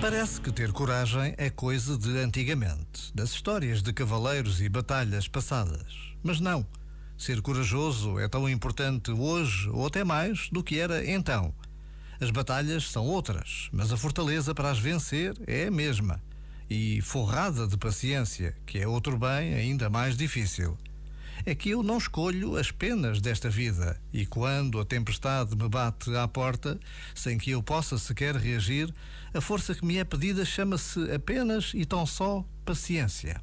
Parece que ter coragem é coisa de antigamente, das histórias de cavaleiros e batalhas passadas. Mas não. Ser corajoso é tão importante hoje, ou até mais, do que era então. As batalhas são outras, mas a fortaleza para as vencer é a mesma. E forrada de paciência, que é outro bem ainda mais difícil é que eu não escolho as penas desta vida e quando a tempestade me bate à porta, sem que eu possa sequer reagir, a força que me é pedida chama-se apenas e tão só paciência.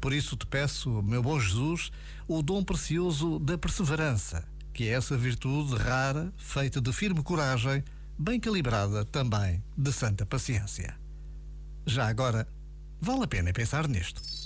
Por isso te peço, meu bom Jesus, o dom precioso da perseverança, que é essa virtude rara, feita de firme coragem, bem calibrada também de santa paciência. Já agora, vale a pena pensar nisto.